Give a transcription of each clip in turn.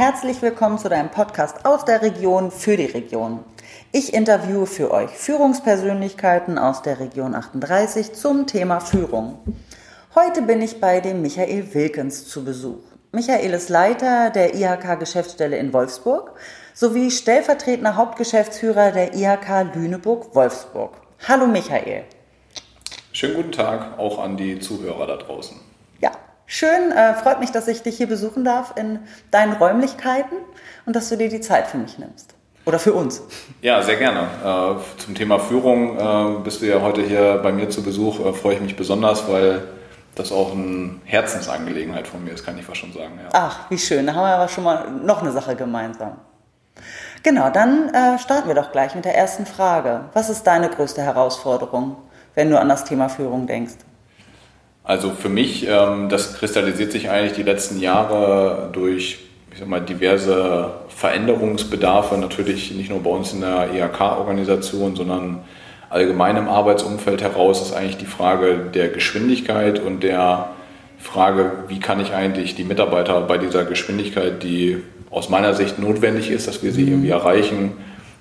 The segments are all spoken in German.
herzlich willkommen zu deinem Podcast aus der Region für die Region. Ich interviewe für euch Führungspersönlichkeiten aus der Region 38 zum Thema Führung. Heute bin ich bei dem Michael Wilkens zu Besuch. Michael ist Leiter der IHK-Geschäftsstelle in Wolfsburg sowie stellvertretender Hauptgeschäftsführer der IHK Lüneburg-Wolfsburg. Hallo Michael. Schönen guten Tag auch an die Zuhörer da draußen. Schön. Äh, freut mich, dass ich dich hier besuchen darf in deinen Räumlichkeiten und dass du dir die Zeit für mich nimmst. Oder für uns. Ja, sehr gerne. Äh, zum Thema Führung äh, bist du ja heute hier bei mir zu Besuch. Äh, freue ich mich besonders, weil das auch eine Herzensangelegenheit von mir ist, kann ich fast schon sagen. Ja. Ach, wie schön. Da haben wir aber schon mal noch eine Sache gemeinsam. Genau, dann äh, starten wir doch gleich mit der ersten Frage. Was ist deine größte Herausforderung? wenn du an das Thema Führung denkst? Also für mich, ähm, das kristallisiert sich eigentlich die letzten Jahre durch ich sag mal, diverse Veränderungsbedarfe, natürlich nicht nur bei uns in der IHK-Organisation, sondern allgemein im Arbeitsumfeld heraus, ist eigentlich die Frage der Geschwindigkeit und der Frage, wie kann ich eigentlich die Mitarbeiter bei dieser Geschwindigkeit, die aus meiner Sicht notwendig ist, dass wir sie irgendwie erreichen,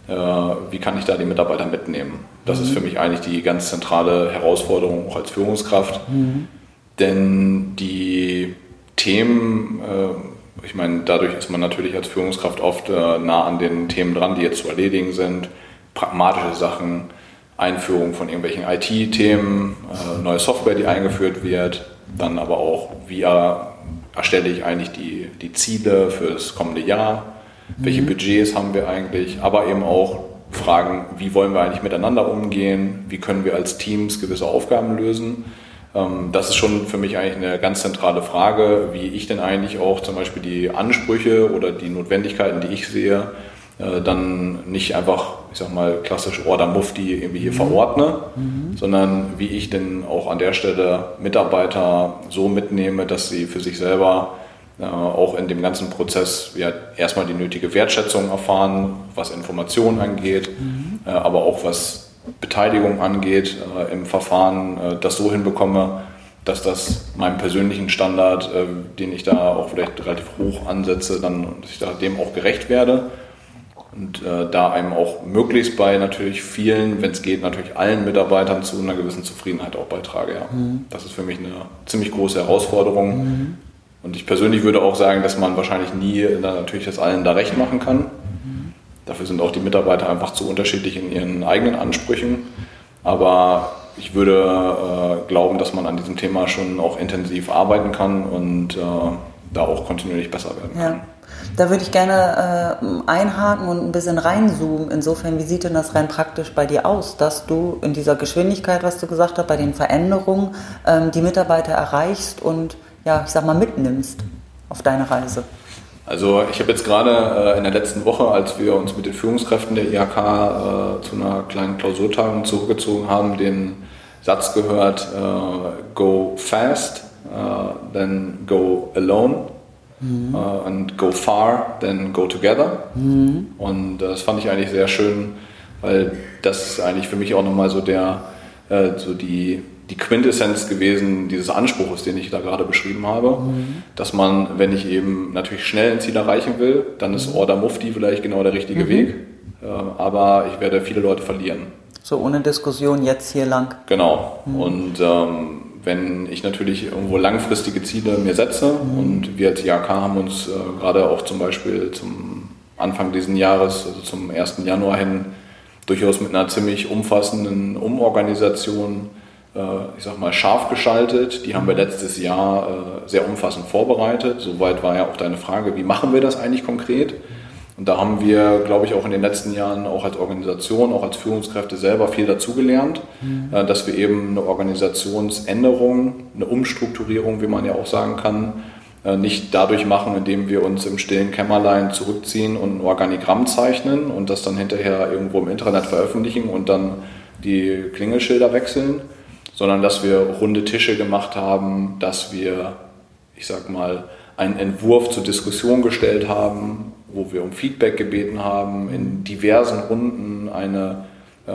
äh, wie kann ich da die Mitarbeiter mitnehmen. Das mhm. ist für mich eigentlich die ganz zentrale Herausforderung auch als Führungskraft. Mhm. Denn die Themen, äh, ich meine, dadurch ist man natürlich als Führungskraft oft äh, nah an den Themen dran, die jetzt zu erledigen sind. Pragmatische Sachen, Einführung von irgendwelchen IT-Themen, neue Software, die eingeführt wird, dann aber auch, wie erstelle ich eigentlich die, die Ziele für das kommende Jahr welche mhm. Budgets haben wir eigentlich, aber eben auch Fragen, wie wollen wir eigentlich miteinander umgehen, wie können wir als Teams gewisse Aufgaben lösen. Ähm, das ist schon für mich eigentlich eine ganz zentrale Frage, wie ich denn eigentlich auch zum Beispiel die Ansprüche oder die Notwendigkeiten, die ich sehe, äh, dann nicht einfach, ich sag mal, klassisch Order Mufti irgendwie hier mhm. verordne, mhm. sondern wie ich denn auch an der Stelle Mitarbeiter so mitnehme, dass sie für sich selber äh, auch in dem ganzen Prozess ja, erstmal die nötige Wertschätzung erfahren, was Informationen angeht, mhm. äh, aber auch was Beteiligung angeht äh, im Verfahren, äh, das so hinbekomme, dass das meinem persönlichen Standard, äh, den ich da auch vielleicht relativ hoch ansetze, dann dass ich da dem auch gerecht werde und äh, da einem auch möglichst bei natürlich vielen, wenn es geht, natürlich allen Mitarbeitern zu einer gewissen Zufriedenheit auch beitrage. Ja. Mhm. Das ist für mich eine ziemlich große Herausforderung. Mhm. Und ich persönlich würde auch sagen, dass man wahrscheinlich nie natürlich das allen da recht machen kann. Dafür sind auch die Mitarbeiter einfach zu unterschiedlich in ihren eigenen Ansprüchen. Aber ich würde äh, glauben, dass man an diesem Thema schon auch intensiv arbeiten kann und äh, da auch kontinuierlich besser werden kann. Ja. Da würde ich gerne äh, einhaken und ein bisschen reinzoomen. Insofern, wie sieht denn das rein praktisch bei dir aus, dass du in dieser Geschwindigkeit, was du gesagt hast, bei den Veränderungen ähm, die Mitarbeiter erreichst und ja, ich sag mal, mitnimmst auf deine Reise? Also ich habe jetzt gerade äh, in der letzten Woche, als wir uns mit den Führungskräften der IHK äh, zu einer kleinen Klausurtagung zurückgezogen haben, den Satz gehört, äh, go fast, äh, then go alone mhm. Äh, and go far, then go together. Mhm. Und das fand ich eigentlich sehr schön, weil das ist eigentlich für mich auch nochmal so der, äh, so die die Quintessenz gewesen dieses Anspruches, den ich da gerade beschrieben habe, mhm. dass man, wenn ich eben natürlich schnell ein Ziel erreichen will, dann ist Order Mufti vielleicht genau der richtige mhm. Weg, äh, aber ich werde viele Leute verlieren. So ohne Diskussion jetzt hier lang. Genau. Mhm. Und ähm, wenn ich natürlich irgendwo langfristige Ziele mir setze mhm. und wir als IAK haben uns äh, gerade auch zum Beispiel zum Anfang dieses Jahres, also zum 1. Januar hin, durchaus mit einer ziemlich umfassenden Umorganisation ich sag mal, scharf geschaltet. Die haben wir letztes Jahr äh, sehr umfassend vorbereitet. Soweit war ja auch deine Frage, wie machen wir das eigentlich konkret? Und da haben wir, glaube ich, auch in den letzten Jahren auch als Organisation, auch als Führungskräfte selber viel dazugelernt, mhm. Äh, dass wir eben eine Organisationsänderung, eine Umstrukturierung, wie man ja auch sagen kann, nicht dadurch machen, indem wir uns im stillen Kämmerlein zurückziehen und ein Organigramm zeichnen und das dann hinterher irgendwo im Internet veröffentlichen und dann die Klingelschilder wechseln, sondern dass wir runde Tische gemacht haben, dass wir, ich sag mal, einen Entwurf zur Diskussion gestellt haben, wo wir um Feedback gebeten haben, in diversen Runden eine äh,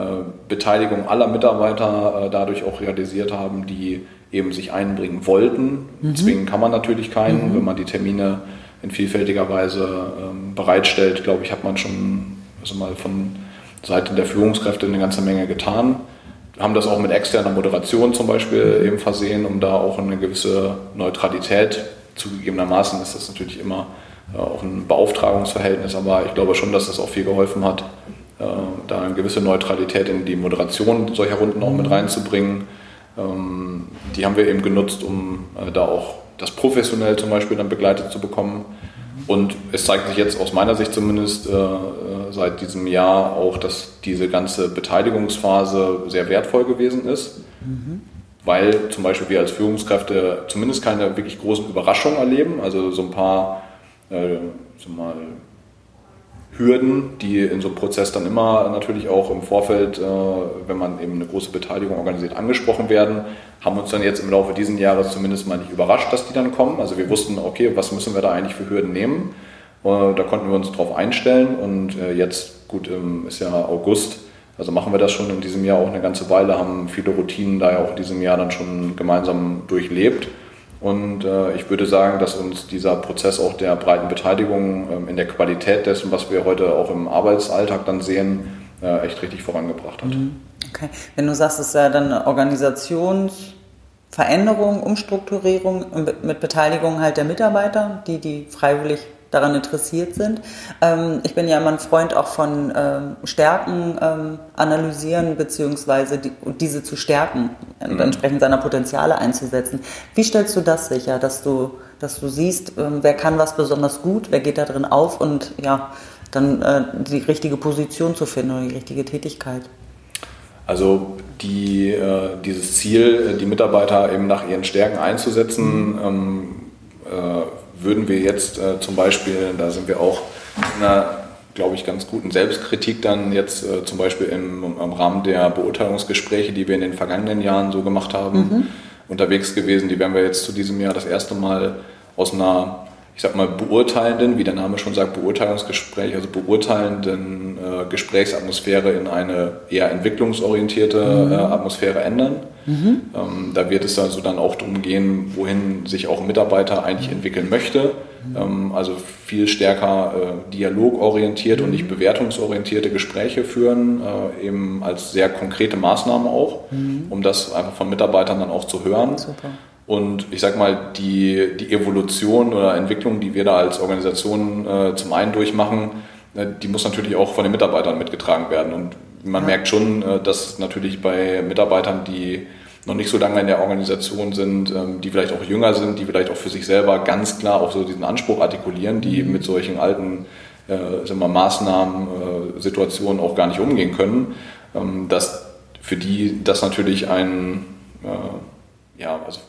Beteiligung aller Mitarbeiter äh, dadurch auch realisiert haben, die eben sich einbringen wollten. Mhm. Zwingen kann man natürlich keinen, mhm. wenn man die Termine in vielfältiger Weise ähm, bereitstellt, glaube ich, hat man schon also mal von Seite der Führungskräfte eine ganze Menge getan. Wir haben das auch mit externer Moderation zum Beispiel eben versehen, um da auch eine gewisse Neutralität, zugegebenermaßen ist das natürlich immer äh, auch ein Beauftragungsverhältnis, aber ich glaube schon, dass das auch viel geholfen hat, äh, da eine gewisse Neutralität in die Moderation solcher Runden auch mit reinzubringen. Ähm, die haben wir eben genutzt, um äh, da auch das professionell zum Beispiel dann begleitet zu bekommen. Und es zeigt sich jetzt aus meiner Sicht zumindest äh, seit diesem Jahr auch, dass diese ganze Beteiligungsphase sehr wertvoll gewesen ist, mhm. weil zum Beispiel wir als Führungskräfte zumindest keine wirklich großen Überraschungen erleben. Also so ein paar äh, so mal Hürden, die in so einem Prozess dann immer natürlich auch im Vorfeld, äh, wenn man eben eine große Beteiligung organisiert, angesprochen werden, haben uns dann jetzt im Laufe dieses Jahres zumindest mal nicht überrascht, dass die dann kommen. Also wir wussten, okay, was müssen wir da eigentlich für Hürden nehmen? Äh, da konnten wir uns drauf einstellen und äh, jetzt, gut, ist ja August, also machen wir das schon in diesem Jahr auch eine ganze Weile, haben viele Routinen da ja auch in diesem Jahr dann schon gemeinsam durchlebt. Und äh, ich würde sagen, dass uns dieser Prozess auch der breiten Beteiligung ähm, in der Qualität dessen, was wir heute auch im Arbeitsalltag dann sehen, äh, echt richtig vorangebracht hat. Mhm. Okay. Wenn du sagst, es ist ja dann eine Organisationsveränderung, Umstrukturierung mit Beteiligung halt der Mitarbeiter, die die freiwillig daran interessiert sind. Ähm, ich bin ja immer ein Freund auch von ähm, Stärken ähm, analysieren beziehungsweise die, diese zu stärken und mhm. entsprechend seiner Potenziale einzusetzen. Wie stellst du das sicher, dass du, dass du siehst, ähm, wer kann was besonders gut, wer geht da drin auf und ja, dann äh, die richtige Position zu finden oder die richtige Tätigkeit? Also die, äh, dieses Ziel, äh, die Mitarbeiter eben nach ihren Stärken einzusetzen, mhm. ähm, äh, würden wir jetzt äh, zum Beispiel, da sind wir auch in einer, glaube ich, ganz guten Selbstkritik dann jetzt äh, zum Beispiel im, im, Rahmen der Beurteilungsgespräche, die wir in den vergangenen Jahren so gemacht haben, mhm. unterwegs gewesen. Die werden wir jetzt zu diesem Jahr das erste Mal aus einer ich sag mal, beurteilenden, wie der Name schon sagt, Beurteilungsgespräch, also beurteilenden äh, Gesprächsatmosphäre in eine eher entwicklungsorientierte mhm. äh, Atmosphäre ändern. Mhm. Ähm, da wird es also dann auch darum gehen, wohin sich auch ein Mitarbeiter eigentlich entwickeln möchte. Mhm. Ähm, also viel stärker äh, dialogorientiert und nicht mhm. bewertungsorientierte Gespräche führen, äh, eben als sehr konkrete Maßnahmen auch, mhm. um das einfach von Mitarbeitern dann auch zu hören. Super. Und ich sag mal, die, die Evolution oder Entwicklung, die wir da als Organisation äh, zum einen durchmachen, äh, die muss natürlich auch von den Mitarbeitern mitgetragen werden. Und man ja. merkt schon, äh, dass natürlich bei Mitarbeitern, die noch nicht so lange in der Organisation sind, ähm, die vielleicht auch jünger sind, die vielleicht auch für sich selber ganz klar auch so diesen Anspruch artikulieren, die mhm. mit solchen alten äh, wir, Maßnahmen, äh, Situationen auch gar nicht umgehen können, ähm, dass für die das natürlich ein, äh, ja, also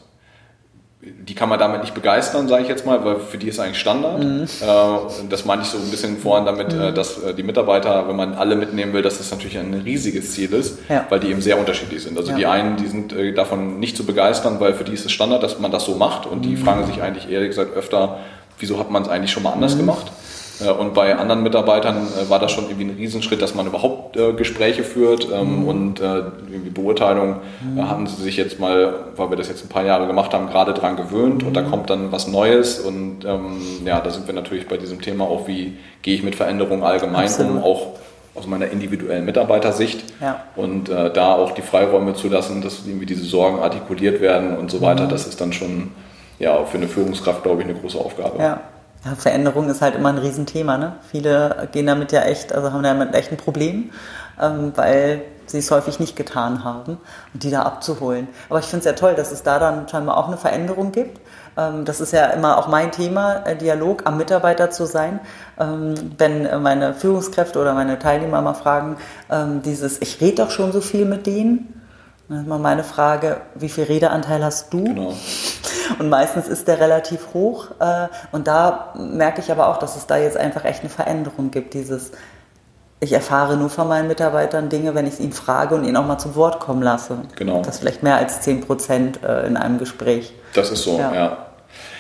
die kann man damit nicht begeistern, sage ich jetzt mal, weil für die ist eigentlich Standard. Mhm. Äh, das meine ich so ein bisschen vorhin damit, mhm. Äh, dass äh, die Mitarbeiter, wenn man alle mitnehmen will, dass das natürlich ein riesiges Ziel ist, ja. weil die eben sehr unterschiedlich sind. Also ja. die einen, die sind davon nicht zu begeistern, weil für die ist es Standard, dass man das so macht und die mhm. fragen sich eigentlich ehrlich gesagt öfter, wieso hat man es eigentlich schon mal anders mhm. gemacht? Äh, und bei anderen Mitarbeitern äh, war das schon irgendwie ein Riesenschritt, dass man überhaupt äh, Gespräche führt ähm, mhm. und irgendwie Beurteilung mhm. haben sie sich jetzt mal, weil wir das jetzt ein paar Jahre gemacht haben, gerade dran gewöhnt und da mhm. kommt dann was Neues und ähm, ja, da sind wir natürlich bei diesem Thema auch, wie gehe ich mit Veränderungen allgemein Absolut. um, auch aus meiner individuellen Mitarbeitersicht ja. und äh, da auch die Freiräume zu lassen, dass irgendwie diese Sorgen artikuliert werden und so weiter, das ist dann schon ja, für eine Führungskraft, glaube ich, eine große Aufgabe. Ja. Ja, Veränderung ist halt immer ein Riesenthema. Ne? Viele gehen damit ja echt, also haben damit echt ein Problem, ähm, weil sie es häufig nicht getan haben und die da abzuholen. Aber ich finde es ja toll, dass es da dann scheinbar auch eine Veränderung gibt. Ähm, das ist ja immer auch mein Thema, äh, Dialog am Mitarbeiter zu sein. Ähm, wenn äh, meine Führungskräfte oder meine Teilnehmer mal fragen, ähm, dieses, ich rede doch schon so viel mit denen, dann ist mal meine Frage, wie viel Redeanteil hast du? Genau. Und meistens ist der relativ hoch. Äh, und da merke ich aber auch, dass es da jetzt einfach echt eine Veränderung gibt. Dieses, ich erfahre nur von meinen Mitarbeitern Dinge, wenn ich es ihnen frage und ihnen auch mal zum Wort kommen lasse. Genau. Das ist vielleicht mehr als 10 Prozent äh, in einem Gespräch. Das ist so, ja. ja.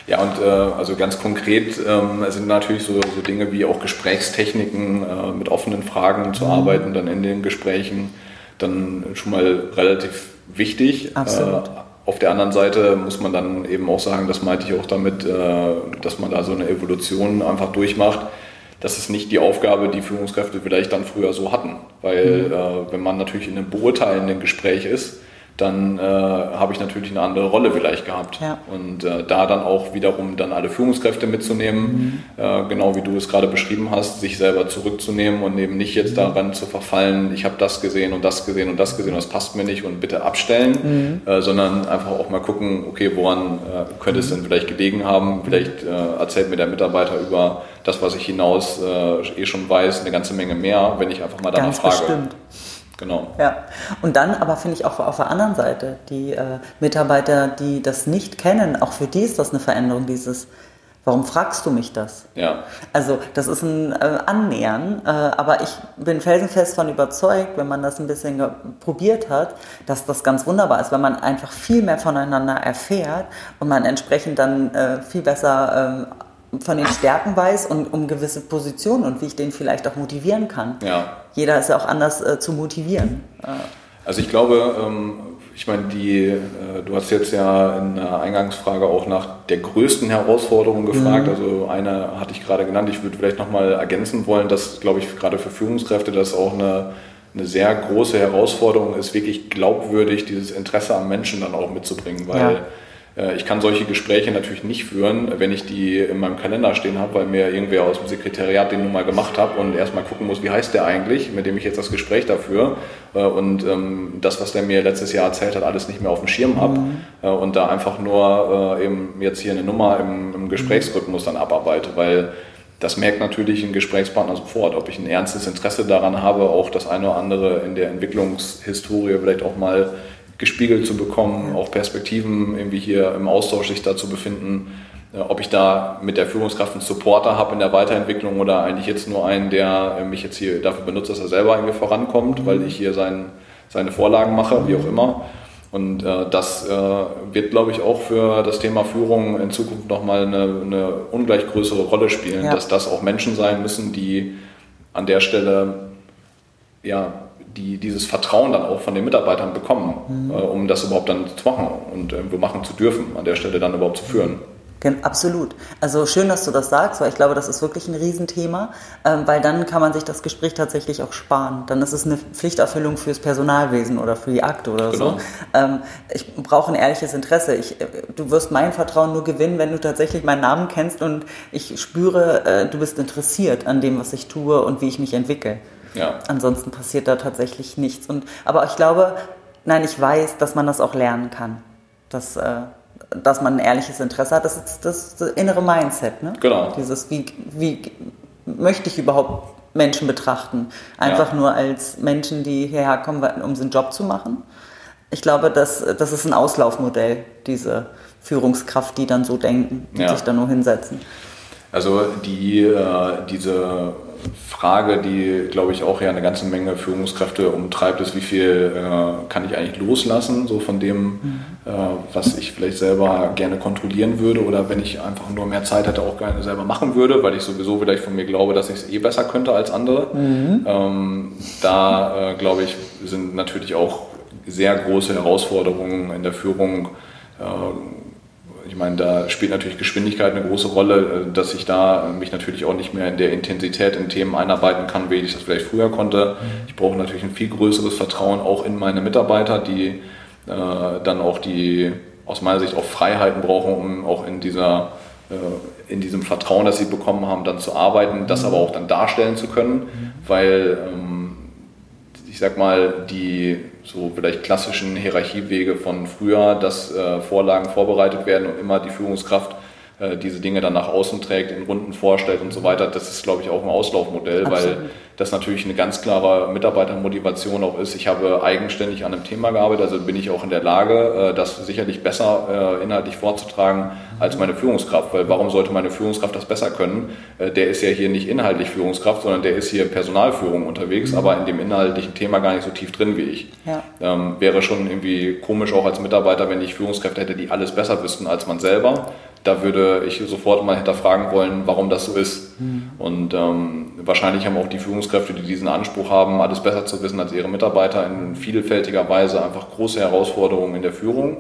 Ja, und äh, also ganz konkret ähm, sind natürlich so, so Dinge wie auch Gesprächstechniken, äh, mit offenen Fragen zu mhm. arbeiten, dann in den Gesprächen, dann schon mal relativ wichtig. Absolut. Äh, auf der anderen Seite muss man dann eben auch sagen, das meinte ich auch damit, äh, dass man da so eine Evolution einfach durchmacht. Das ist nicht die Aufgabe, die Führungskräfte vielleicht dann früher so hatten. Weil mhm. äh, wenn man natürlich in einem beurteilenden Gespräch ist, dann äh, habe ich natürlich eine andere Rolle vielleicht gehabt. Ja. Und äh, da dann auch wiederum dann alle Führungskräfte mitzunehmen, mhm. äh, genau wie du es gerade beschrieben hast, sich selber zurückzunehmen und eben nicht jetzt mhm. daran zu verfallen, ich habe das gesehen und das gesehen und das gesehen, das passt mir nicht und bitte abstellen, mhm. Äh, sondern einfach auch mal gucken, okay, woran äh, könnte es denn vielleicht gelegen haben? Vielleicht äh, erzählt mir der Mitarbeiter über das, was ich hinaus eh schon weiß, eine ganze Menge mehr, wenn ich einfach mal danach Ganz frage. Bestimmt. Genau. Ja. Und dann aber finde ich auch auf der anderen Seite, die äh, Mitarbeiter, die das nicht kennen, auch für die ist das eine Veränderung, dieses, warum fragst du mich das? Ja. Also das ist ein äh, Annähern, äh, aber ich bin felsenfest von überzeugt, wenn man das ein bisschen probiert hat, dass das ganz wunderbar ist, weil man einfach viel mehr voneinander erfährt und man entsprechend dann äh, viel besser ähm, von den Stärken weiß und um gewisse Positionen und wie ich den vielleicht auch motivieren kann. Ja. Jeder ist ja auch anders äh, zu motivieren. Also ich glaube, ähm, ich meine, die, äh, du hast jetzt ja in der Eingangsfrage auch nach der größten Herausforderung gefragt. Mhm. Also eine hatte ich gerade genannt. Ich würde vielleicht nochmal ergänzen wollen, dass, glaube ich, gerade für Führungskräfte das auch eine, eine sehr große Herausforderung ist, wirklich glaubwürdig dieses Interesse am Menschen dann auch mitzubringen, weil ja ich kann solche Gespräche natürlich nicht führen, wenn ich die in meinem Kalender stehen habe, weil mir irgendwer aus dem Sekretariat den nun mal gemacht hat und erstmal gucken muss, wie heißt der eigentlich, mit dem ich jetzt das Gespräch dafür äh, und ähm, das, was der mir letztes Jahr erzählt hat, alles nicht mehr auf dem Schirm habe mhm. Äh, und da einfach nur eben jetzt hier eine Nummer im, im Gesprächsrhythmus dann abarbeite, weil das merkt natürlich ein Gesprächspartner sofort, ob ich ein ernstes Interesse daran habe, auch das eine oder andere in der Entwicklungshistorie vielleicht auch mal gespiegelt zu bekommen, auch Perspektiven irgendwie hier im Austausch sich da zu befinden, äh, ob ich da mit der Führungskraft einen Supporter habe in der Weiterentwicklung oder eigentlich jetzt nur einen, der mich jetzt hier dafür benutzt, dass er selber irgendwie vorankommt, weil ich hier sein, seine Vorlagen mache, wie auch immer. Und äh, das äh, wird, glaube ich, auch für das Thema Führung in Zukunft nochmal eine, eine ungleich größere Rolle spielen, ja. dass das auch Menschen sein müssen, die an der Stelle ja, die dieses Vertrauen dann auch von den Mitarbeitern bekommen, mhm. äh, um das überhaupt dann zu machen und irgendwo machen zu dürfen, an der Stelle dann überhaupt zu führen. Absolut. Also schön, dass du das sagst, weil ich glaube, das ist wirklich ein Riesenthema, ähm, weil dann kann man sich das Gespräch tatsächlich auch sparen. Dann ist es eine Pflichterfüllung fürs Personalwesen oder für die Akte oder genau. so. Ähm, ich brauche ein ehrliches Interesse. Ich, äh, du wirst mein Vertrauen nur gewinnen, wenn du tatsächlich meinen Namen kennst und ich spüre, äh, du bist interessiert an dem, was ich tue und wie ich mich entwickle. Ja. Ansonsten passiert da tatsächlich nichts. Und, aber ich glaube, nein, ich weiß, dass man das auch lernen kann. Dass, äh, dass man ein ehrliches Interesse hat. Das ist das, das innere Mindset. Ne? Genau. Dieses, wie, wie möchte ich überhaupt Menschen betrachten? Einfach ja. nur als Menschen, die hierher kommen, um den Job zu machen. Ich glaube, das, das ist ein Auslaufmodell, diese Führungskraft, die dann so denken, die ja. sich da nur hinsetzen. Also die, äh, diese Frage, die, glaube ich, auch ja eine ganze Menge Führungskräfte umtreibt, ist, wie viel äh, kann ich eigentlich loslassen, so von dem, mhm. äh, was ich vielleicht selber gerne kontrollieren würde oder wenn ich einfach nur mehr Zeit hätte, auch gerne selber machen würde, weil ich sowieso vielleicht von mir glaube, dass ich es eh besser könnte als andere. Mhm. Ähm, da, äh, glaube ich, sind natürlich auch sehr große Herausforderungen in der Führung äh, ich meine, da spielt natürlich Geschwindigkeit eine große Rolle, äh, dass ich da mich natürlich auch nicht mehr in der Intensität in Themen einarbeiten kann, wie ich das vielleicht früher konnte. Ich brauche natürlich ein viel größeres Vertrauen auch in meine Mitarbeiter, die äh, dann auch die aus meiner Sicht auch Freiheiten brauchen, um auch in dieser äh, in diesem Vertrauen, das sie bekommen haben, dann zu arbeiten, das aber auch dann darstellen zu können, weil ähm, ich sag mal, die so vielleicht klassischen Hierarchiewege von früher, dass äh, Vorlagen vorbereitet werden und immer die Führungskraft äh, diese Dinge dann nach außen trägt, in Runden vorstellt und so weiter. Das ist, glaube ich, auch ein Auslaufmodell, Absolut. weil das natürlich eine ganz klare Mitarbeitermotivation auch ist. Ich habe eigenständig an einem Thema gearbeitet, also bin ich auch in der Lage, äh, das sicherlich besser äh, inhaltlich vorzutragen als meine Führungskraft, weil warum sollte meine Führungskraft das besser können? Der ist ja hier nicht inhaltlich Führungskraft, sondern der ist hier Personalführung unterwegs, mhm. aber in dem inhaltlichen Thema gar nicht so tief drin wie ich. Ja. Ähm, wäre schon irgendwie komisch auch als Mitarbeiter, wenn ich Führungskräfte hätte, die alles besser wüssten als man selber da würde ich sofort mal hinterfragen wollen, warum das so ist. Mhm. Und ähm, wahrscheinlich haben auch die Führungskräfte, die diesen Anspruch haben, alles besser zu wissen als ihre Mitarbeiter, in vielfältiger Weise einfach große Herausforderungen in der Führung,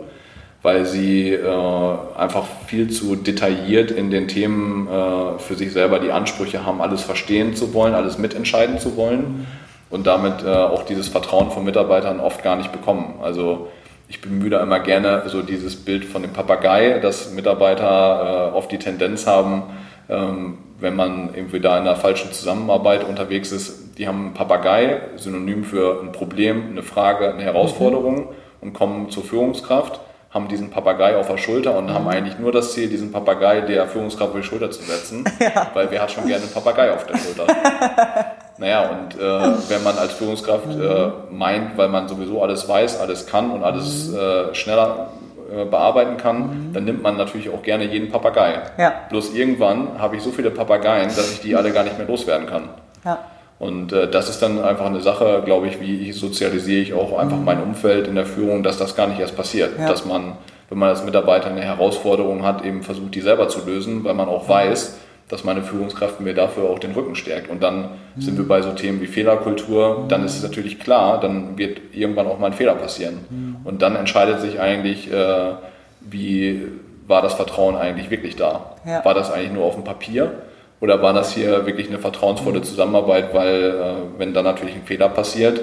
weil sie äh, einfach viel zu detailliert in den Themen äh, für sich selber die Ansprüche haben, alles verstehen zu wollen, alles mitentscheiden zu wollen und damit äh, auch dieses Vertrauen von Mitarbeitern oft gar nicht bekommen. Also ich bemühe da immer gerne so dieses Bild von dem Papagei, dass Mitarbeiter äh, oft die Tendenz haben, ähm, wenn man irgendwie da in einer falschen Zusammenarbeit unterwegs ist, die haben einen Papagei, Synonym für ein Problem, eine Frage, eine Herausforderung mhm. und kommen zur Führungskraft haben diesen Papagei auf der Schulter und haben mhm. eigentlich nur das Ziel, diesen Papagei der Führungskraft auf die Schulter zu setzen, ja. weil wer hat schon gerne einen Papagei auf der Schulter? naja, und äh, wenn man als Führungskraft mhm. äh, meint, weil man sowieso alles weiß, alles kann und alles mhm. äh, schneller äh, bearbeiten kann, mhm. dann nimmt man natürlich auch gerne jeden Papagei. Ja. Bloß irgendwann habe ich so viele Papageien, dass ich die alle gar nicht mehr loswerden kann. Ja. Und äh, das ist dann einfach eine Sache, glaube ich, wie sozialisiere ich auch einfach mein Umfeld in der Führung, dass das gar nicht erst passiert. Ja. Dass man, wenn man als Mitarbeiter eine Herausforderung hat, eben versucht, die selber zu lösen, weil man auch weiß, dass meine Führungskraft mir dafür auch den Rücken stärkt. Und dann mhm. sind wir bei so Themen wie Fehlerkultur. Dann ist es natürlich klar, dann wird irgendwann auch mal ein Fehler passieren. Mhm. Und dann entscheidet sich eigentlich, äh, wie war das Vertrauen eigentlich wirklich da? Ja. War das eigentlich nur auf dem Papier? Oder war das hier wirklich eine vertrauensvolle Zusammenarbeit, weil äh, wenn dann natürlich ein Fehler passiert,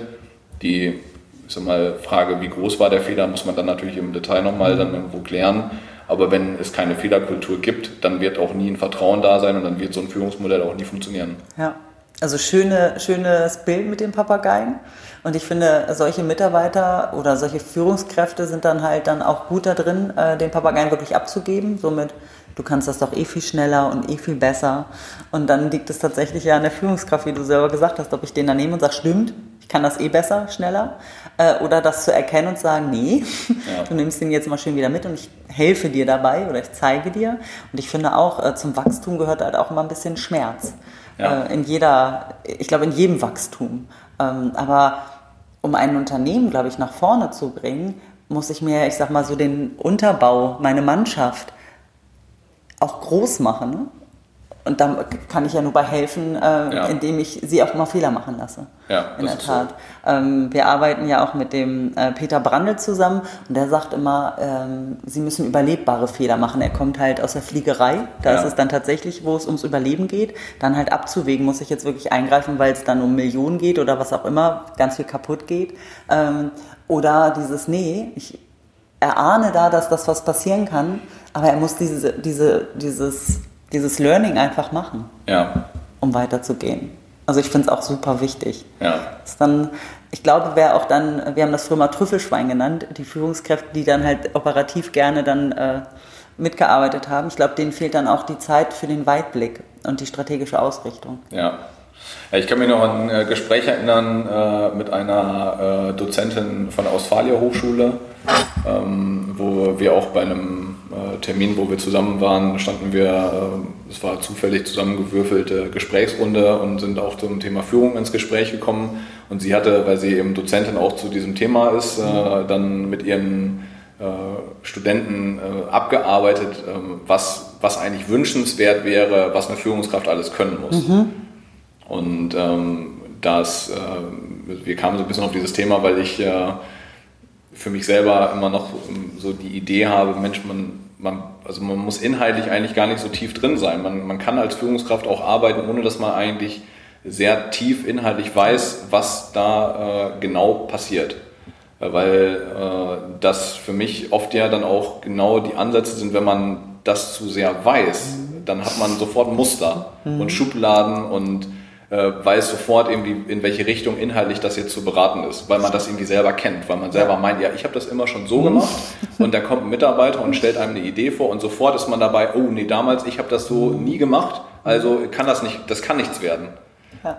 die ich sag mal, Frage, wie groß war der Fehler, muss man dann natürlich im Detail nochmal dann irgendwo klären. Aber wenn es keine Fehlerkultur gibt, dann wird auch nie ein Vertrauen da sein und dann wird so ein Führungsmodell auch nie funktionieren. Ja, also schöne, schönes Bild mit den Papageien. Und ich finde, solche Mitarbeiter oder solche Führungskräfte sind dann halt dann auch gut da drin, äh, den Papageien wirklich abzugeben. Somit du kannst das doch eh viel schneller und eh viel besser. Und dann liegt es tatsächlich ja an der Führungskraft, wie du selber gesagt hast, ob ich den da nehme und sage, stimmt, ich kann das eh besser, schneller. Äh, oder das zu erkennen und sagen, nee, ja. du nimmst den jetzt mal schön wieder mit und ich helfe dir dabei oder ich zeige dir. Und ich finde auch, äh, zum Wachstum gehört halt auch immer ein bisschen Schmerz. Ja. Äh, in jeder, ich glaube, in jedem Wachstum. Ähm, aber um ein Unternehmen, glaube ich, nach vorne zu bringen, muss ich mir, ich sag mal, so den Unterbau, meine Mannschaft, auch groß machen. Ne? Und da kann ich ja nur bei helfen, äh, ja. indem ich sie auch mal Fehler machen lasse. Ja, in der Tat. So. Ähm, wir arbeiten ja auch mit dem äh, Peter Brandl zusammen und der sagt immer, ähm, sie müssen überlebbare Fehler machen. Er kommt halt aus der Fliegerei. Da ja. ist es dann tatsächlich, wo es ums Überleben geht, dann halt abzuwägen, muss ich jetzt wirklich eingreifen, weil es dann um Millionen geht oder was auch immer, ganz viel kaputt geht. Ähm, oder dieses, nee, ich erahne da, dass das was passieren kann aber er muss diese, diese, dieses, dieses Learning einfach machen, ja. um weiterzugehen. Also ich finde es auch super wichtig. Ja. Ist dann, ich glaube, wer auch dann, wir haben das früher mal Trüffelschwein genannt, die Führungskräfte, die dann halt operativ gerne dann äh, mitgearbeitet haben. Ich glaube, denen fehlt dann auch die Zeit für den Weitblick und die strategische Ausrichtung. Ja. ich kann mich noch an ein äh, Gespräch erinnern äh, mit einer äh, Dozentin von der Ostfalia Hochschule, ähm, wo wir auch bei einem Termin, wo wir zusammen waren, standen wir, äh, es war zufällig zusammengewürfelte Gesprächsrunde und sind auch zum Thema Führung ins Gespräch gekommen. Und sie hatte, weil sie eben Dozentin auch zu diesem Thema ist, äh, dann mit ihren Studenten abgearbeitet, ähm, was, was eigentlich wünschenswert wäre, was eine Führungskraft alles können muss. Mhm. Und ähm, das, wir kamen so ein bisschen auf dieses Thema, weil ich für mich selber immer noch so die Idee habe, Mensch, man, man, also man muss inhaltlich eigentlich gar nicht so tief drin sein. Man, man kann als Führungskraft auch arbeiten, ohne dass man eigentlich sehr tief inhaltlich weiß, was da äh, genau passiert. Weil äh, das für mich oft ja dann auch genau die Ansätze sind, wenn man das zu sehr weiß, dann hat man sofort Muster mhm. und Schubladen und äh, weiß sofort irgendwie, in welche Richtung inhaltlich das jetzt zu beraten ist, weil man das irgendwie selber kennt, weil man selber meint, ja, ich habe das immer schon so mhm. gemacht und da kommt ein Mitarbeiter und stellt einem eine Idee vor und sofort ist man dabei, oh nee, damals, ich habe das so nie gemacht, also kann das nicht, das kann nichts werden.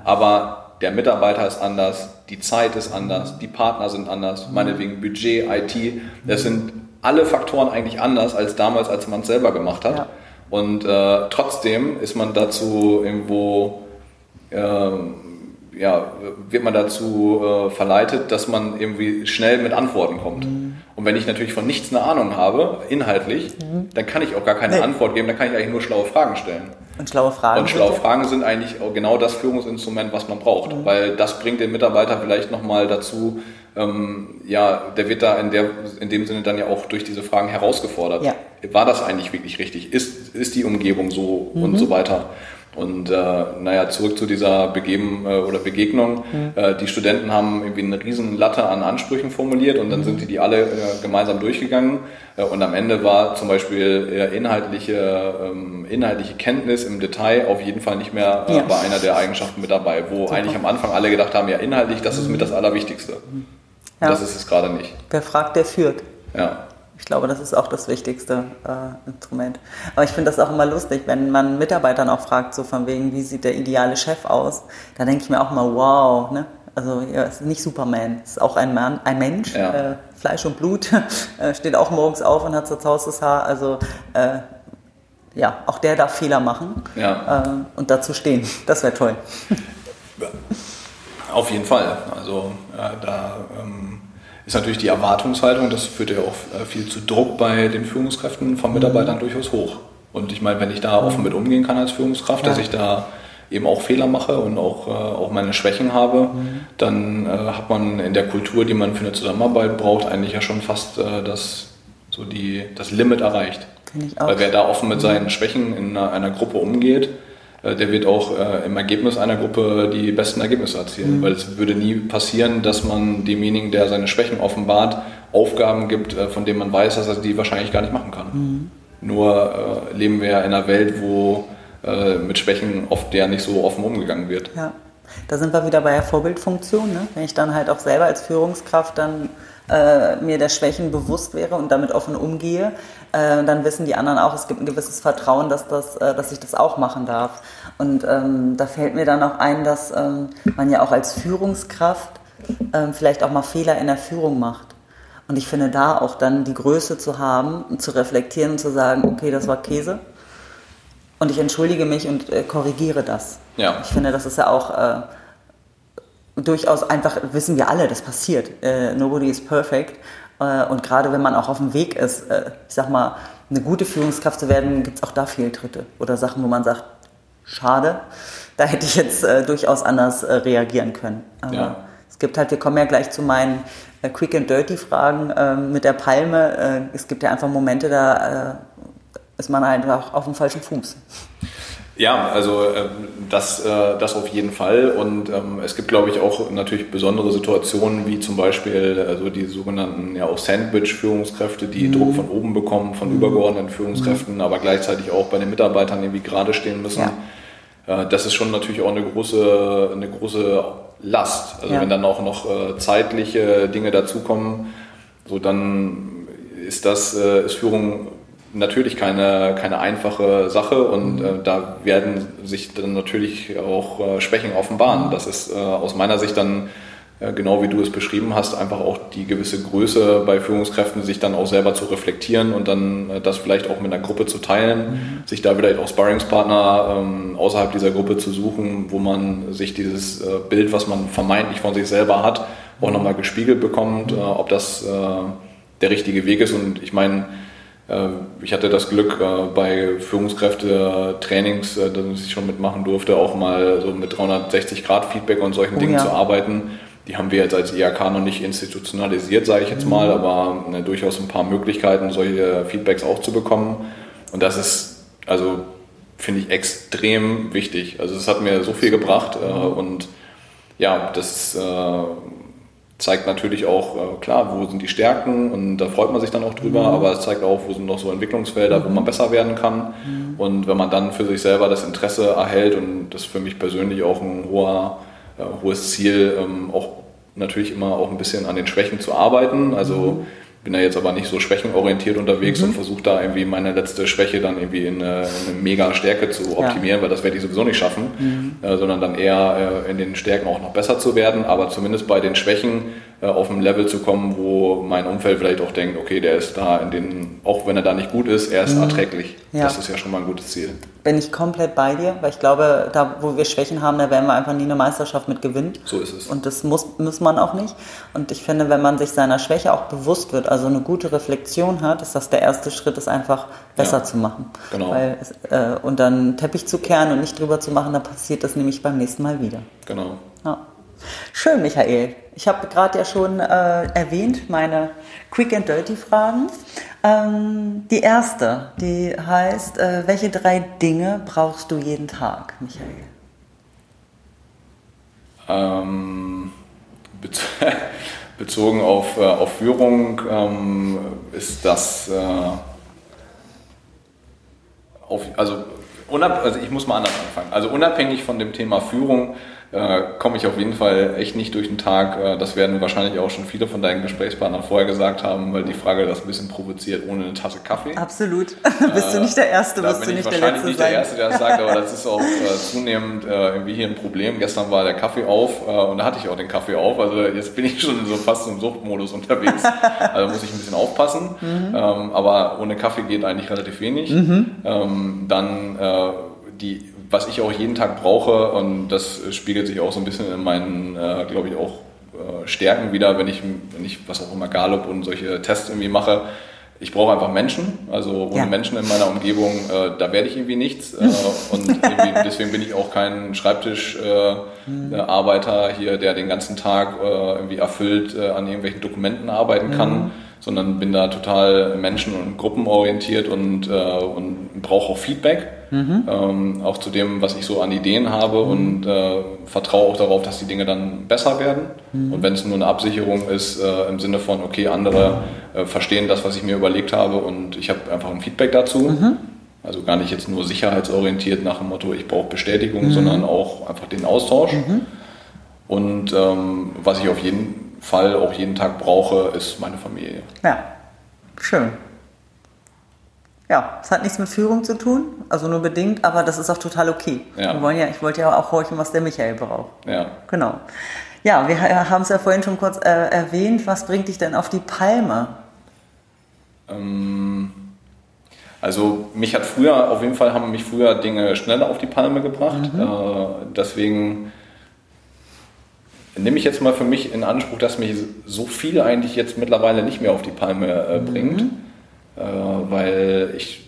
Aber der Mitarbeiter ist anders, die Zeit ist anders, die Partner sind anders, mhm. meinetwegen Budget, IT, das sind alle Faktoren eigentlich anders als damals, als man es selber gemacht hat. Ja. Und äh, trotzdem ist man dazu irgendwo ja, wird man dazu äh, verleitet, dass man irgendwie schnell mit Antworten kommt. Mhm. Und wenn ich natürlich von nichts eine Ahnung habe, inhaltlich, mhm. dann kann ich auch gar keine nee. Antwort geben, dann kann ich eigentlich nur schlaue Fragen stellen. Und schlaue Fragen? Und schlaue bitte? Fragen sind eigentlich genau das Führungsinstrument, was man braucht, mhm. weil das bringt den Mitarbeiter vielleicht nochmal dazu, ähm, ja, der wird da in, der, in dem Sinne dann ja auch durch diese Fragen herausgefordert. Ja. War das eigentlich wirklich richtig? Ist, ist die Umgebung so Mhm. und so weiter? Und äh, naja, zurück zu dieser Begeben äh, oder Begegnung. Mhm. Äh, die Studenten haben irgendwie eine riesen Latte an Ansprüchen formuliert und dann Mhm. sind die die alle äh, gemeinsam durchgegangen. Äh, und am Ende war zum Beispiel inhaltliche, ähm, inhaltliche Kenntnis im Detail auf jeden Fall nicht mehr äh, Ja. bei einer der Eigenschaften mit dabei, wo eigentlich am Anfang alle gedacht haben, ja inhaltlich, das ist mit das Allerwichtigste. Ja. Das ist es gerade nicht. Wer fragt, der führt. Ja. Ich glaube, das ist auch das wichtigste äh, Instrument. Aber ich finde das auch immer lustig, wenn man Mitarbeitern auch fragt, so von wegen, wie sieht der ideale Chef aus? Da denke ich mir auch mal, wow, ne? Also ja, ist nicht Superman, ist auch ein Mann, ein Mensch, Ja. äh, Fleisch und Blut, äh, zeigt auch morgens auf und hat zerzausstes Haar. Also äh, ja, auch der darf Fehler machen Ja. äh, und dazu stehen. Das wäre toll. Auf jeden Fall. Also da ähm, ist natürlich die Erwartungshaltung, das führt ja auch äh, viel zu Druck bei den Führungskräften von Mitarbeitern durchaus hoch. Und ich meine, wenn ich da offen mit umgehen kann als Führungskraft, Ja. dass ich da eben auch Fehler mache und auch, äh, auch meine Schwächen habe, dann äh, hat man in der Kultur, die man für eine Zusammenarbeit braucht, eigentlich ja schon fast äh, das, so die, das Limit erreicht. Weil wer da offen mit seinen Schwächen in einer, einer Gruppe umgeht, der wird auch äh, im Ergebnis einer Gruppe die besten Ergebnisse erzielen. Weil es würde nie passieren, dass man demjenigen, der seine Schwächen offenbart, Aufgaben gibt, äh, von denen man weiß, dass er die wahrscheinlich gar nicht machen kann. Nur äh, leben wir ja in einer Welt, wo äh, mit Schwächen oft ja nicht so offen umgegangen wird. Ja, da sind wir wieder bei der Vorbildfunktion. Ne? Wenn ich dann halt auch selber als Führungskraft dann äh, mir der Schwächen bewusst wäre und damit offen umgehe, äh, dann wissen die anderen auch, es gibt ein gewisses Vertrauen, dass, das, äh, dass ich das auch machen darf. Und ähm, da fällt mir dann auch ein, dass ähm, man ja auch als Führungskraft ähm, vielleicht auch mal Fehler in der Führung macht. Und ich finde da auch dann die Größe zu haben und zu reflektieren und zu sagen, okay, das war Käse. Und ich entschuldige mich und äh, korrigiere das. Ja. Ich finde, das ist ja auch äh, durchaus einfach, wissen wir alle, das passiert. Äh, nobody is perfect. Äh, und gerade wenn man auch auf dem Weg ist, äh, ich sag mal, eine gute Führungskraft zu werden, gibt es auch da Fehltritte oder Sachen, wo man sagt, schade, da hätte ich jetzt äh, durchaus anders äh, reagieren können. Aber Ja. es gibt halt, wir kommen ja gleich zu meinen äh, Quick and Dirty Fragen ähm, mit der Palme. Es gibt ja einfach Momente, da ist man einfach auf dem falschen Fuß. Ja, also ähm, das, äh, das auf jeden Fall. Und ähm, es gibt, glaube ich, auch natürlich besondere Situationen, wie zum Beispiel also die sogenannten ja auch Sandwich-Führungskräfte, die Druck von oben bekommen, von übergeordneten Führungskräften, aber gleichzeitig auch bei den Mitarbeitern irgendwie gerade stehen müssen. Äh, das ist schon natürlich auch eine große, eine große Last. Also Ja. wenn dann auch noch äh, zeitliche Dinge dazukommen, so dann ist das, äh, ist Führung natürlich keine, keine einfache Sache und äh, da werden sich dann natürlich auch äh, Schwächen offenbaren. Das ist äh, aus meiner Sicht dann, äh, genau wie du es beschrieben hast, einfach auch die gewisse Größe bei Führungskräften, sich dann auch selber zu reflektieren und dann äh, das vielleicht auch mit einer Gruppe zu teilen, sich da vielleicht auch Sparringspartner ähm, außerhalb dieser Gruppe zu suchen, wo man sich dieses äh, Bild, was man vermeintlich von sich selber hat, auch nochmal gespiegelt bekommt, ob das der richtige Weg ist. Und ich meine, ich hatte das Glück, äh, bei Führungskräfte-Trainings, äh, dass ich schon mitmachen durfte, auch mal so mit 360-Grad-Feedback und solchen Oh Dingen ja. zu arbeiten. Die haben wir jetzt als IHK noch nicht institutionalisiert, sage ich jetzt mal, aber äh, durchaus ein paar Möglichkeiten, solche Feedbacks auch zu bekommen. Und das ist, also finde ich extrem wichtig. Also es hat mir so viel gebracht äh, und ja, das äh, zeigt natürlich auch, äh, klar, wo sind die Stärken und da freut man sich dann auch drüber, aber es zeigt auch, wo sind noch so Entwicklungsfelder, wo man besser werden kann. Und wenn man dann für sich selber das Interesse erhält und das ist für mich persönlich auch ein hoher, äh, hohes Ziel, ähm, auch natürlich immer auch ein bisschen an den Schwächen zu arbeiten. Also bin da jetzt aber nicht so schwächenorientiert unterwegs und versuche da irgendwie meine letzte Schwäche dann irgendwie in eine, in eine mega Stärke zu optimieren, weil das werde ich sowieso nicht schaffen, äh, sondern dann eher äh, in den Stärken auch noch besser zu werden, aber zumindest bei den Schwächen äh, auf ein Level zu kommen, wo mein Umfeld vielleicht auch denkt, okay, der ist da in den, auch wenn er da nicht gut ist, er ist erträglich. Ja. Das ist ja schon mal ein gutes Ziel. Bin ich komplett bei dir, weil ich glaube, da wo wir Schwächen haben, da werden wir einfach nie eine Meisterschaft mit gewinnen. So ist es. Und das muss, muss man auch nicht. Und ich finde, wenn man sich seiner Schwäche auch bewusst wird, also eine gute Reflexion hat, ist das der erste Schritt, es einfach besser Ja, zu machen. genau. Weil, äh, und dann Teppich zu kehren und nicht drüber zu machen, dann passiert das nämlich beim nächsten Mal wieder. Genau. Ja. Schön, Michael. Ich habe gerade ja schon äh, erwähnt, meine Quick and Dirty Fragen. Ähm, die erste, die heißt, äh, welche drei Dinge brauchst du jeden Tag, Michael? Ähm, bezogen auf, äh, auf Führung ähm, ist das, äh, auf, also, also ich muss mal anders anfangen. Also unabhängig von dem Thema Führung äh, komme ich auf jeden Fall echt nicht durch den Tag. Äh, das werden wahrscheinlich auch schon viele von deinen Gesprächspartnern vorher gesagt haben, weil die Frage das ein bisschen provoziert ohne eine Tasse Kaffee. Absolut. bist du nicht der Erste, da bist bin du ich nicht der wahrscheinlich Letzte nicht sein. der Erste, der das sagt, aber das ist auch äh, zunehmend äh, irgendwie hier ein Problem. Gestern war der Kaffee auf äh, und da hatte ich auch den Kaffee auf. Also jetzt bin ich schon so fast im Suchtmodus unterwegs. also muss ich ein bisschen aufpassen. Mhm. Ähm, aber ohne Kaffee geht eigentlich relativ wenig. Mhm. Ähm, dann äh, die was ich auch jeden Tag brauche und das spiegelt sich auch so ein bisschen in meinen, äh, glaube ich, auch äh, Stärken wieder, wenn ich, wenn ich was auch immer Gallup und solche Tests irgendwie mache. Ich brauche einfach Menschen, also ohne Ja. Menschen in meiner Umgebung, äh, da werde ich irgendwie nichts. Äh, und irgendwie, deswegen bin ich auch kein Schreibtischarbeiter hier, der den ganzen Tag äh, irgendwie erfüllt äh, an irgendwelchen Dokumenten arbeiten kann, sondern bin da total menschen- und gruppenorientiert und, äh, und brauche auch Feedback. Ähm, auch zu dem, was ich so an Ideen habe und äh, vertraue auch darauf, dass die Dinge dann besser werden. Und wenn es nur eine Absicherung ist, äh, im Sinne von, okay, andere äh, verstehen das, was ich mir überlegt habe und ich habe einfach ein Feedback dazu. Also gar nicht jetzt nur sicherheitsorientiert nach dem Motto, ich brauche Bestätigung, sondern auch einfach den Austausch. Und ähm, was ich auf jeden Fall auch jeden Tag brauche, ist meine Familie. Ja, schön. Ja, es hat nichts mit Führung zu tun, also nur bedingt, aber das ist auch total okay. Ja. Wir wollen ja, ich wollte ja auch horchen, was der Michael braucht. Ja. Genau. Ja, wir haben es ja vorhin schon kurz äh, erwähnt. Was bringt dich denn auf die Palme? Ähm, also mich hat früher, auf jeden Fall haben mich früher Dinge schneller auf die Palme gebracht. Äh, deswegen nehme ich jetzt mal für mich in Anspruch, dass mich so viel eigentlich jetzt mittlerweile nicht mehr auf die Palme äh, bringt. Äh, weil ich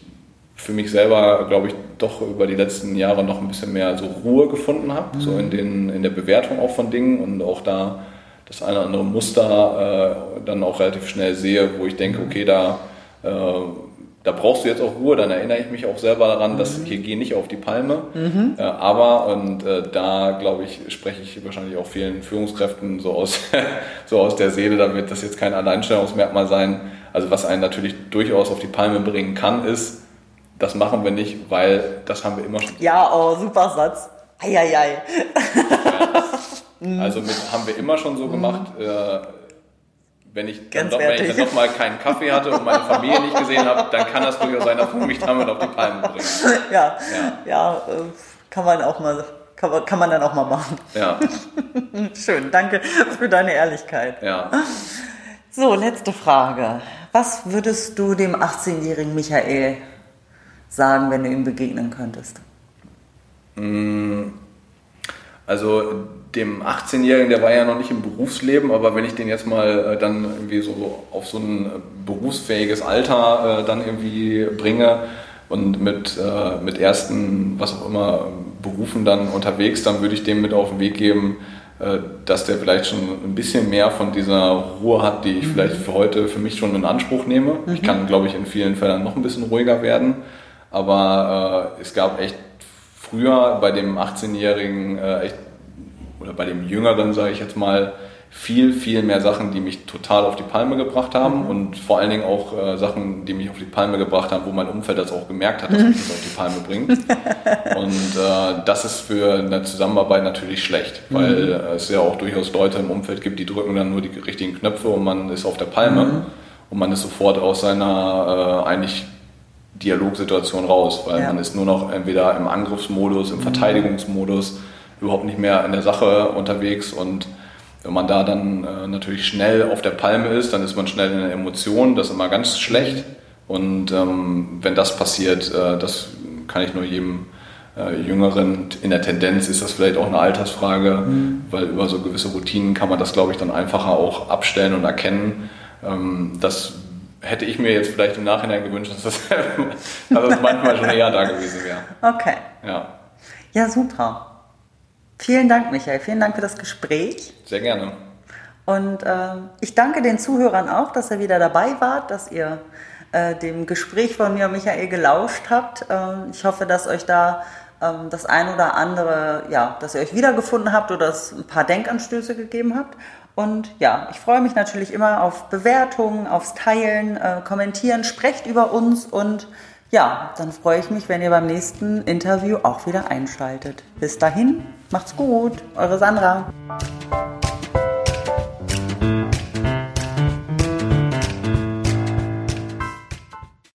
für mich selber, glaube ich, doch über die letzten Jahre noch ein bisschen mehr so Ruhe gefunden habe, so in, den, in der Bewertung auch von Dingen und auch da das eine oder andere Muster äh, dann auch relativ schnell sehe, wo ich denke, okay, da, äh, da brauchst du jetzt auch Ruhe, dann erinnere ich mich auch selber daran, dass hier gehe nicht auf die Palme. Äh, aber, und äh, da glaube ich, spreche ich wahrscheinlich auch vielen Führungskräften so aus, so aus der Seele, da wird das jetzt kein Alleinstellungsmerkmal sein. Also was einen natürlich durchaus auf die Palme bringen kann, ist, das machen wir nicht, weil das haben wir immer schon. Ja, oh, super Satz. Eieiei. Also mit, haben wir immer schon so gemacht. Äh, wenn ich, dann noch, wenn ich dann noch mal keinen Kaffee hatte und meine Familie nicht gesehen habe, dann kann das durchaus sein, dass wir mich damit auf die Palme bringen. Ja, ja, äh, kann man auch mal, kann kann man dann auch mal machen. Ja, Schön, danke für deine Ehrlichkeit. ja. So, letzte Frage. Was würdest du dem 18-jährigen Michael sagen, wenn du ihm begegnen könntest? Also dem 18-Jährigen, der war ja noch nicht im Berufsleben, aber wenn ich den jetzt mal äh, dann irgendwie so auf so ein äh, berufsfähiges Alter äh, dann irgendwie bringe und mit, äh, mit ersten, was auch immer, Berufen dann unterwegs, dann würde ich dem mit auf den Weg geben, äh, dass der vielleicht schon ein bisschen mehr von dieser Ruhe hat, die ich vielleicht für heute für mich schon in Anspruch nehme. Ich kann, glaube ich, in vielen Fällen noch ein bisschen ruhiger werden, aber äh, es gab echt früher bei dem 18-Jährigen äh, echt oder bei dem Jüngeren, sage ich jetzt mal, viel, viel mehr Sachen, die mich total auf die Palme gebracht haben und vor allen Dingen auch äh, Sachen, die mich auf die Palme gebracht haben, wo mein Umfeld das auch gemerkt hat, dass mich das auf die Palme bringt. Und äh, das ist für eine Zusammenarbeit natürlich schlecht, weil äh, es ja auch durchaus Leute im Umfeld gibt, die drücken dann nur die richtigen Knöpfe und man ist auf der Palme und man ist sofort aus seiner äh, eigentlich Dialogsituation raus, weil Ja. man ist nur noch entweder im Angriffsmodus, im Verteidigungsmodus, überhaupt nicht mehr in der Sache unterwegs und wenn man da dann äh, natürlich schnell auf der Palme ist, dann ist man schnell in der Emotion, das ist immer ganz schlecht und ähm, wenn das passiert, äh, das kann ich nur jedem äh, Jüngeren, in der Tendenz ist das vielleicht auch eine Altersfrage, weil über so gewisse Routinen kann man das, glaube ich, dann einfacher auch abstellen und erkennen. Ähm, das hätte ich mir jetzt vielleicht im Nachhinein gewünscht, dass das, dass das manchmal schon eher da gewesen wäre. Okay. Ja. Ja, super. Vielen Dank, Michael. Vielen Dank für das Gespräch. Sehr gerne. Und äh, ich danke den Zuhörern auch, dass ihr wieder dabei wart, dass ihr äh, dem Gespräch von mir und Michael gelauscht habt. Äh, ich hoffe, dass euch da ähm, das ein oder andere, ja, dass ihr euch wiedergefunden habt oder es ein paar Denkanstöße gegeben habt. Und ja, ich freue mich natürlich immer auf Bewertungen, aufs Teilen, äh, Kommentieren, sprecht über uns und ja, dann freue ich mich, wenn ihr beim nächsten Interview auch wieder einschaltet. Bis dahin, macht's gut, eure Sandra.